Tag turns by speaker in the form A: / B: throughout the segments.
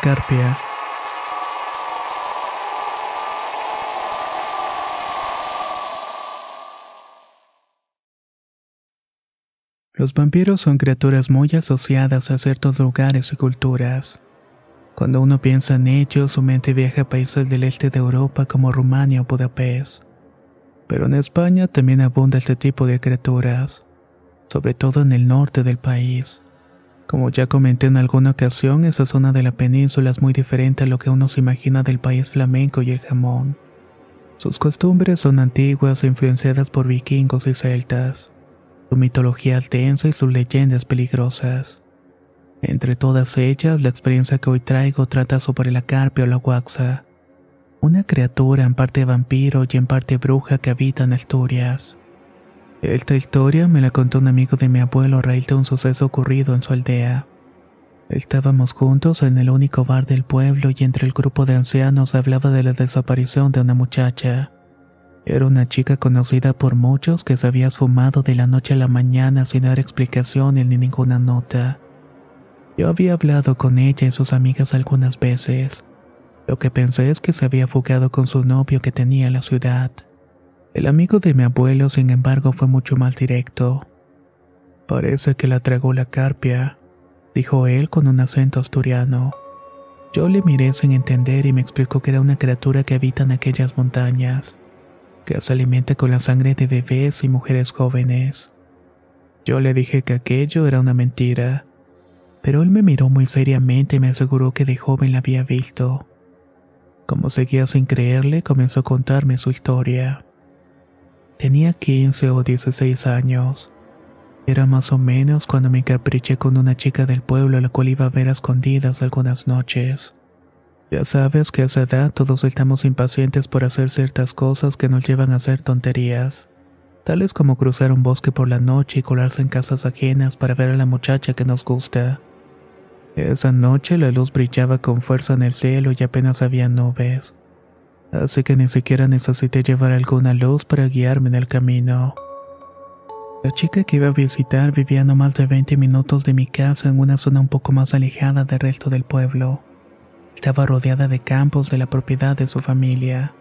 A: Carpia. Los vampiros son criaturas muy asociadas a ciertos lugares y culturas. Cuando uno piensa en ellos, su mente viaja a países del este de Europa como Rumania o Budapest. Pero en España también abunda este tipo de criaturas, sobre todo en el norte del país. Como ya comenté en alguna ocasión, esa zona de la península es muy diferente a lo que uno se imagina del país flamenco y el jamón. Sus costumbres son antiguas e influenciadas por vikingos y celtas. Su mitología densa y sus leyendas peligrosas. Entre todas ellas, la experiencia que hoy traigo trata sobre la carpia o la guaxa, una criatura en parte vampiro y en parte bruja que habita en Asturias. Esta historia me la contó un amigo de mi abuelo a raíz de un suceso ocurrido en su aldea. Estábamos juntos en el único bar del pueblo y entre el grupo de ancianos hablaba de la desaparición de una muchacha. Era una chica conocida por muchos que se había esfumado de la noche a la mañana sin dar explicaciones ni ninguna nota. Yo había hablado con ella y sus amigas algunas veces. Lo que pensé es que se había fugado con su novio que tenía en la ciudad. El amigo de mi abuelo, sin embargo, fue mucho más directo. Parece que la tragó la carpia, dijo él con un acento asturiano. Yo le miré sin entender y me explicó que era una criatura que habita en aquellas montañas, que se alimenta con la sangre de bebés y mujeres jóvenes. Yo le dije que aquello era una mentira, pero él me miró muy seriamente y me aseguró que de joven la había visto. Como seguía sin creerle, comenzó a contarme su historia. Tenía 15 o 16 años. Era más o menos cuando me encapriché con una chica del pueblo a la cual iba a ver a escondidas algunas noches. Ya sabes que a esa edad todos estamos impacientes por hacer ciertas cosas que nos llevan a hacer tonterías, tales como cruzar un bosque por la noche y colarse en casas ajenas para ver a la muchacha que nos gusta. Esa noche la luz brillaba con fuerza en el cielo y apenas había nubes así que ni siquiera necesité llevar alguna luz para guiarme en el camino. La chica que iba a visitar vivía no más de 20 minutos de mi casa en una zona un poco más alejada del resto del pueblo. Estaba rodeada de campos de la propiedad de su familia.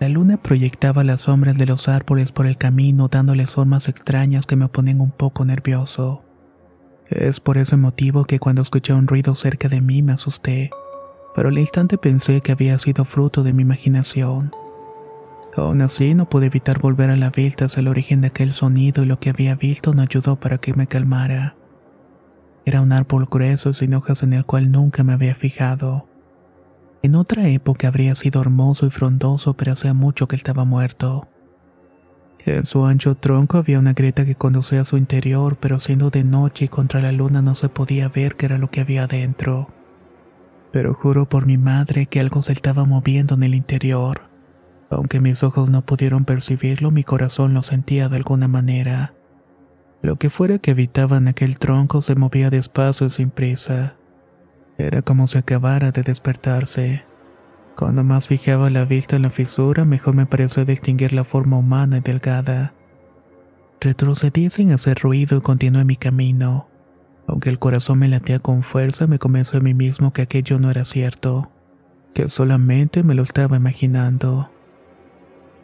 A: La luna proyectaba las sombras de los árboles por el camino dándole formas extrañas que me ponían un poco nervioso. Es por ese motivo que cuando escuché un ruido cerca de mí me asusté pero al instante pensé que había sido fruto de mi imaginación. Aún así, no pude evitar volver a la vista hacia el origen de aquel sonido y lo que había visto no ayudó para que me calmara. Era un árbol grueso sin hojas en el cual nunca me había fijado. En otra época habría sido hermoso y frondoso, pero hacía mucho que estaba muerto. En su ancho tronco había una grieta que conducía a su interior, pero siendo de noche y contra la luna no se podía ver qué era lo que había dentro pero juro por mi madre que algo se estaba moviendo en el interior. Aunque mis ojos no pudieron percibirlo, mi corazón lo sentía de alguna manera. Lo que fuera que habitaba en aquel tronco se movía despacio y sin prisa. Era como si acabara de despertarse. Cuando más fijaba la vista en la fisura, mejor me pareció distinguir la forma humana y delgada. Retrocedí sin hacer ruido y continué mi camino. Aunque el corazón me latía con fuerza, me convencí a mí mismo que aquello no era cierto, que solamente me lo estaba imaginando.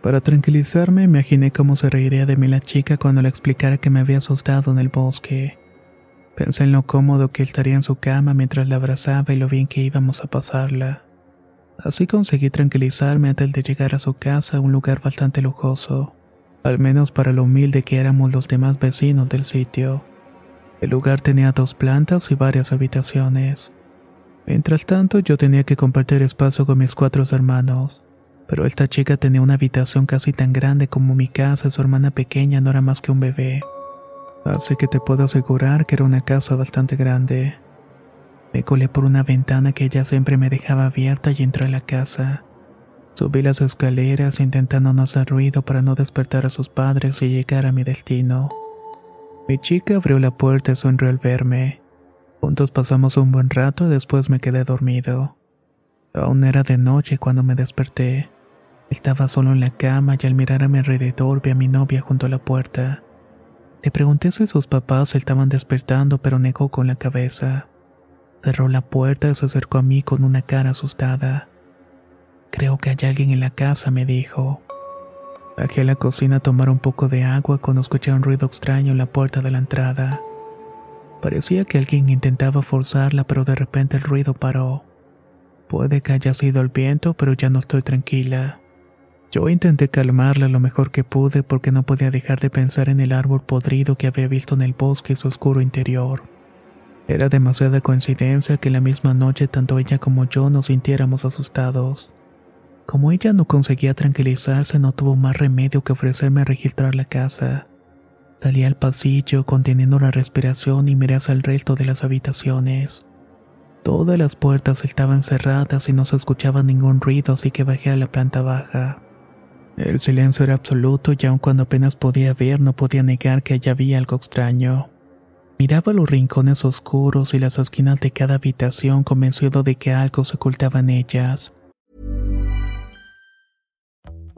A: Para tranquilizarme, imaginé cómo se reiría de mí la chica cuando le explicara que me había asustado en el bosque. Pensé en lo cómodo que estaría en su cama mientras la abrazaba y lo bien que íbamos a pasarla. Así conseguí tranquilizarme antes de llegar a su casa, un lugar bastante lujoso, al menos para lo humilde que éramos los demás vecinos del sitio. El lugar tenía dos plantas y varias habitaciones. Mientras tanto, yo tenía que compartir espacio con mis cuatro hermanos pero esta chica tenía una habitación casi tan grande como mi casa y su hermana pequeña no era más que un bebé. Así que te puedo asegurar que era una casa bastante grande. Me colé por una ventana que ella siempre me dejaba abierta y entré a la casa. Subí las escaleras intentando no hacer ruido para no despertar a sus padres y llegar a mi destino. Mi chica abrió la puerta y sonrió al verme. Juntos pasamos un buen rato y después me quedé dormido. Aún era de noche cuando me desperté. Estaba solo en la cama y al mirar a mi alrededor vi a mi novia junto a la puerta. Le pregunté si sus papás estaban despertando, pero negó con la cabeza. Cerró la puerta y se acercó a mí con una cara asustada. Creo que hay alguien en la casa, me dijo. Bajé a la cocina a tomar un poco de agua cuando escuché un ruido extraño en la puerta de la entrada. Parecía que alguien intentaba forzarla, pero de repente el ruido paró. Puede que haya sido el viento, pero ya no estoy tranquila. Yo intenté calmarla lo mejor que pude porque no podía dejar de pensar en el árbol podrido que había visto en el bosque y su oscuro interior. Era demasiada coincidencia que la misma noche tanto ella como yo nos sintiéramos asustados. Como ella no conseguía tranquilizarse, no tuvo más remedio que ofrecerme a registrar la casa. Salí al pasillo conteniendo la respiración y miré hacia el resto de las habitaciones. Todas las puertas estaban cerradas y no se escuchaba ningún ruido, así que bajé a la planta baja. El silencio era absoluto y aun cuando apenas podía ver no podía negar que allá había algo extraño. Miraba los rincones oscuros y las esquinas de cada habitación convencido de que algo se ocultaba en ellas.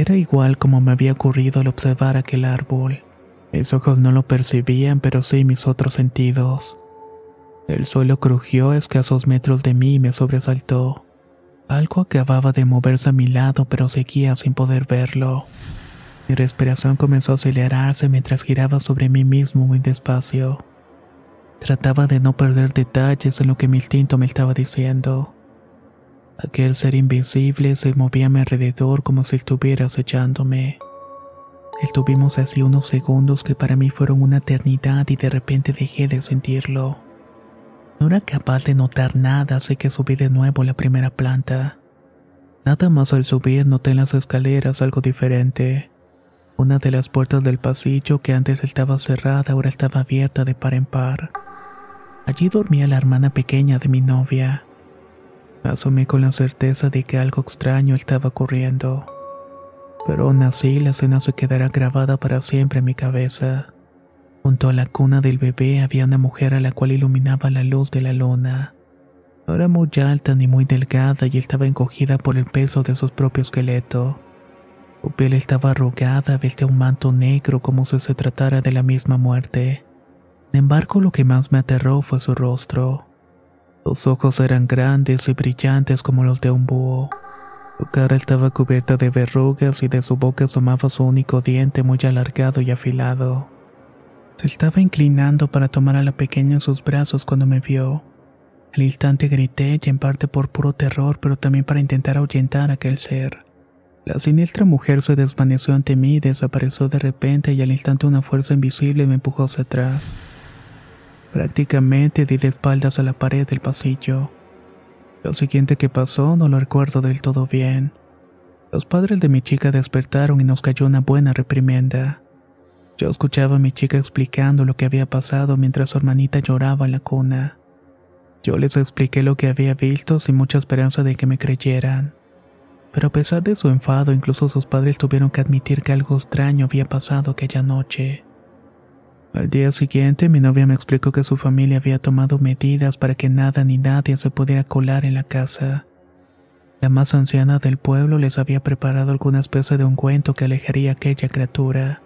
A: Era igual como me había ocurrido al observar aquel árbol. Mis ojos no lo percibían, pero sí mis otros sentidos. El suelo crujió a escasos metros de mí y me sobresaltó. Algo acababa de moverse a mi lado, pero seguía sin poder verlo. Mi respiración comenzó a acelerarse mientras giraba sobre mí mismo muy despacio. Trataba de no perder detalles en lo que mi instinto me estaba diciendo. Aquel ser invisible se movía a mi alrededor como si estuviera acechándome. Estuvimos así unos segundos que para mí fueron una eternidad y de repente dejé de sentirlo. No era capaz de notar nada, así que subí de nuevo la primera planta. Nada más al subir noté en las escaleras algo diferente. Una de las puertas del pasillo que antes estaba cerrada ahora estaba abierta de par en par. Allí dormía la hermana pequeña de mi novia. Asumí con la certeza de que algo extraño estaba ocurriendo. Pero aún así la escena se quedará grabada para siempre en mi cabeza. Junto a la cuna del bebé había una mujer a la cual iluminaba la luz de la luna. No era muy alta ni muy delgada y estaba encogida por el peso de su propio esqueleto. Su piel estaba arrugada, vestía un manto negro como si se tratara de la misma muerte. Sin embargo, lo que más me aterró fue su rostro. Sus ojos eran grandes y brillantes como los de un búho. Su cara estaba cubierta de verrugas y de su boca asomaba su único diente muy alargado y afilado. Se estaba inclinando para tomar a la pequeña en sus brazos cuando me vio. Al instante grité y en parte por puro terror, pero también para intentar ahuyentar a aquel ser. La siniestra mujer se desvaneció ante mí y desapareció de repente y al instante una fuerza invisible me empujó hacia atrás. Prácticamente di de espaldas a la pared del pasillo. Lo siguiente que pasó no lo recuerdo del todo bien. Los padres de mi chica despertaron y nos cayó una buena reprimenda. Yo escuchaba a mi chica explicando lo que había pasado mientras su hermanita lloraba en la cuna. Yo les expliqué lo que había visto sin mucha esperanza de que me creyeran. Pero a pesar de su enfado, incluso sus padres tuvieron que admitir que algo extraño había pasado aquella noche. Al día siguiente mi novia me explicó que su familia había tomado medidas para que nada ni nadie se pudiera colar en la casa. La más anciana del pueblo les había preparado alguna especie de ungüento que alejaría a aquella criatura.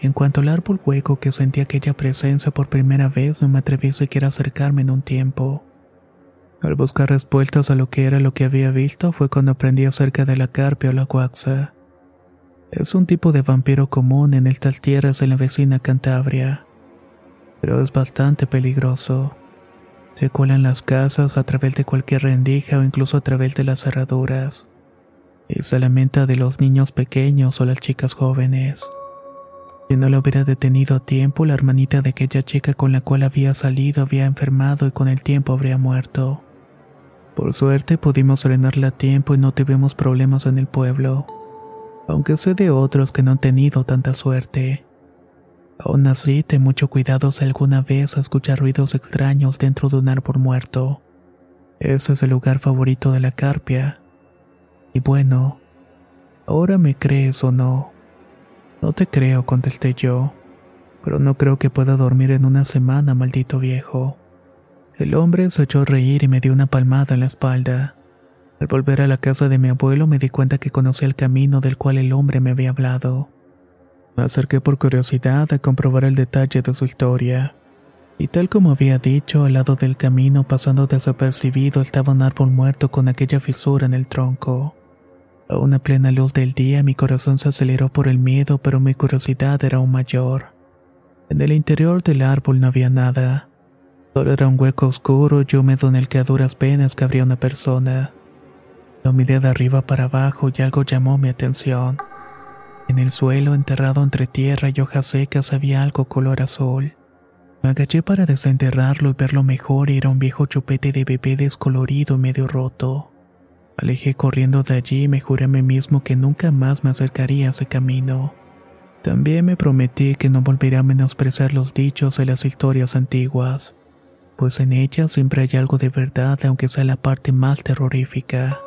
A: En cuanto al árbol hueco que sentí aquella presencia por primera vez, no me atreví siquiera a acercarme en un tiempo. Al buscar respuestas a lo que era lo que había visto fue cuando aprendí acerca de la carpia o la guaxa. Es un tipo de vampiro común en estas tierras de la vecina Cantabria, pero es bastante peligroso. Se cuela en las casas a través de cualquier rendija o incluso a través de las cerraduras. Y se lamenta de los niños pequeños o las chicas jóvenes. Si no lo hubiera detenido a tiempo, la hermanita de aquella chica con la cual había salido había enfermado y con el tiempo habría muerto. Por suerte pudimos frenarla a tiempo y no tuvimos problemas en el pueblo aunque sé de otros que no han tenido tanta suerte. Aún así, ten mucho cuidado si alguna vez escuchas ruidos extraños dentro de un árbol muerto. Ese es el lugar favorito de la carpia. Y bueno, ¿ahora me crees o no? No te creo, contesté yo, pero no creo que pueda dormir en una semana, maldito viejo. El hombre se echó a reír y me dio una palmada en la espalda. Al volver a la casa de mi abuelo me di cuenta que conocía el camino del cual el hombre me había hablado. Me acerqué por curiosidad a comprobar el detalle de su historia. Y tal como había dicho, al lado del camino, pasando desapercibido, estaba un árbol muerto con aquella fisura en el tronco. A una plena luz del día mi corazón se aceleró por el miedo, pero mi curiosidad era aún mayor. En el interior del árbol no había nada. Solo era un hueco oscuro y húmedo en el que a duras penas cabría una persona. Lo miré de arriba para abajo y algo llamó mi atención. En el suelo, enterrado entre tierra y hojas secas, había algo color azul. Me agaché para desenterrarlo y verlo mejor era un viejo chupete de bebé descolorido medio roto. Alejé corriendo de allí y me juré a mí mismo que nunca más me acercaría a ese camino. También me prometí que no volvería a menospreciar los dichos de las historias antiguas, pues en ellas siempre hay algo de verdad aunque sea la parte más terrorífica.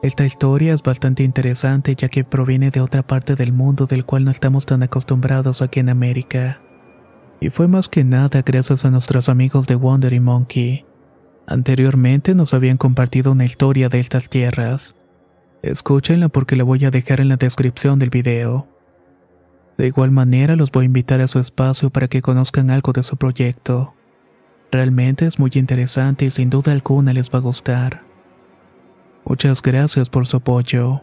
A: Esta historia es bastante interesante ya que proviene de otra parte del mundo del cual no estamos tan acostumbrados aquí en América. Y fue más que nada gracias a nuestros amigos de Wandering Monkey. Anteriormente nos habían compartido una historia de estas tierras. Escúchenla porque la voy a dejar en la descripción del video. De igual manera los voy a invitar a su espacio para que conozcan algo de su proyecto. Realmente es muy interesante y sin duda alguna les va a gustar. Muchas gracias por su apoyo.